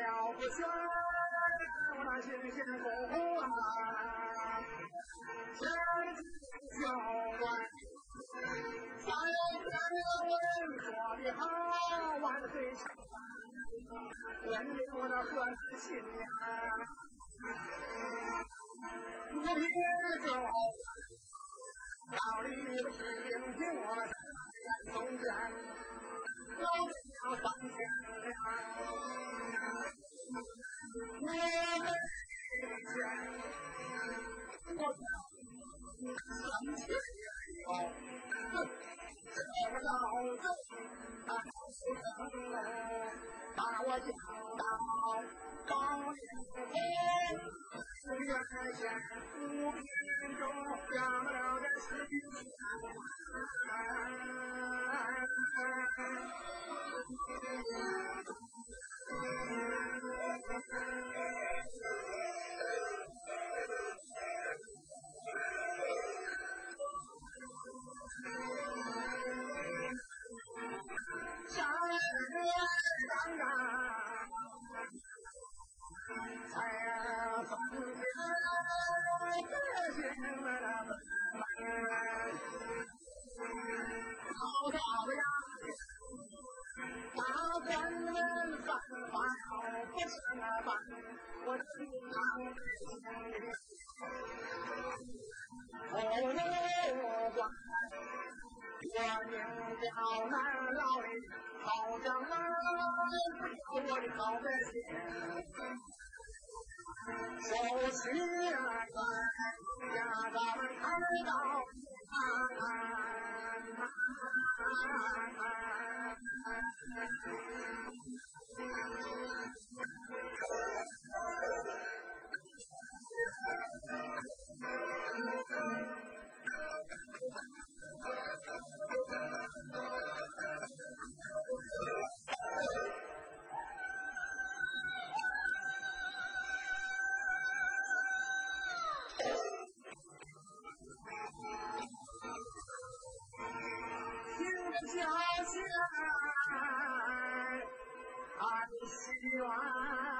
了不起，我那心心火火。你好，万岁！唱吧，年年我那河南新娘，五百年后，老李又亲亲我，咱俩永要分开了。我们一间，我叫你三千。我就好好把我幸福，月太长，不必奋斗，了。好大呀！大官们办好不怎么办？我只当后路官，我名叫南老李，好将来我的好百姓。收拾乱，家咱们开刀。家乡，俺希望。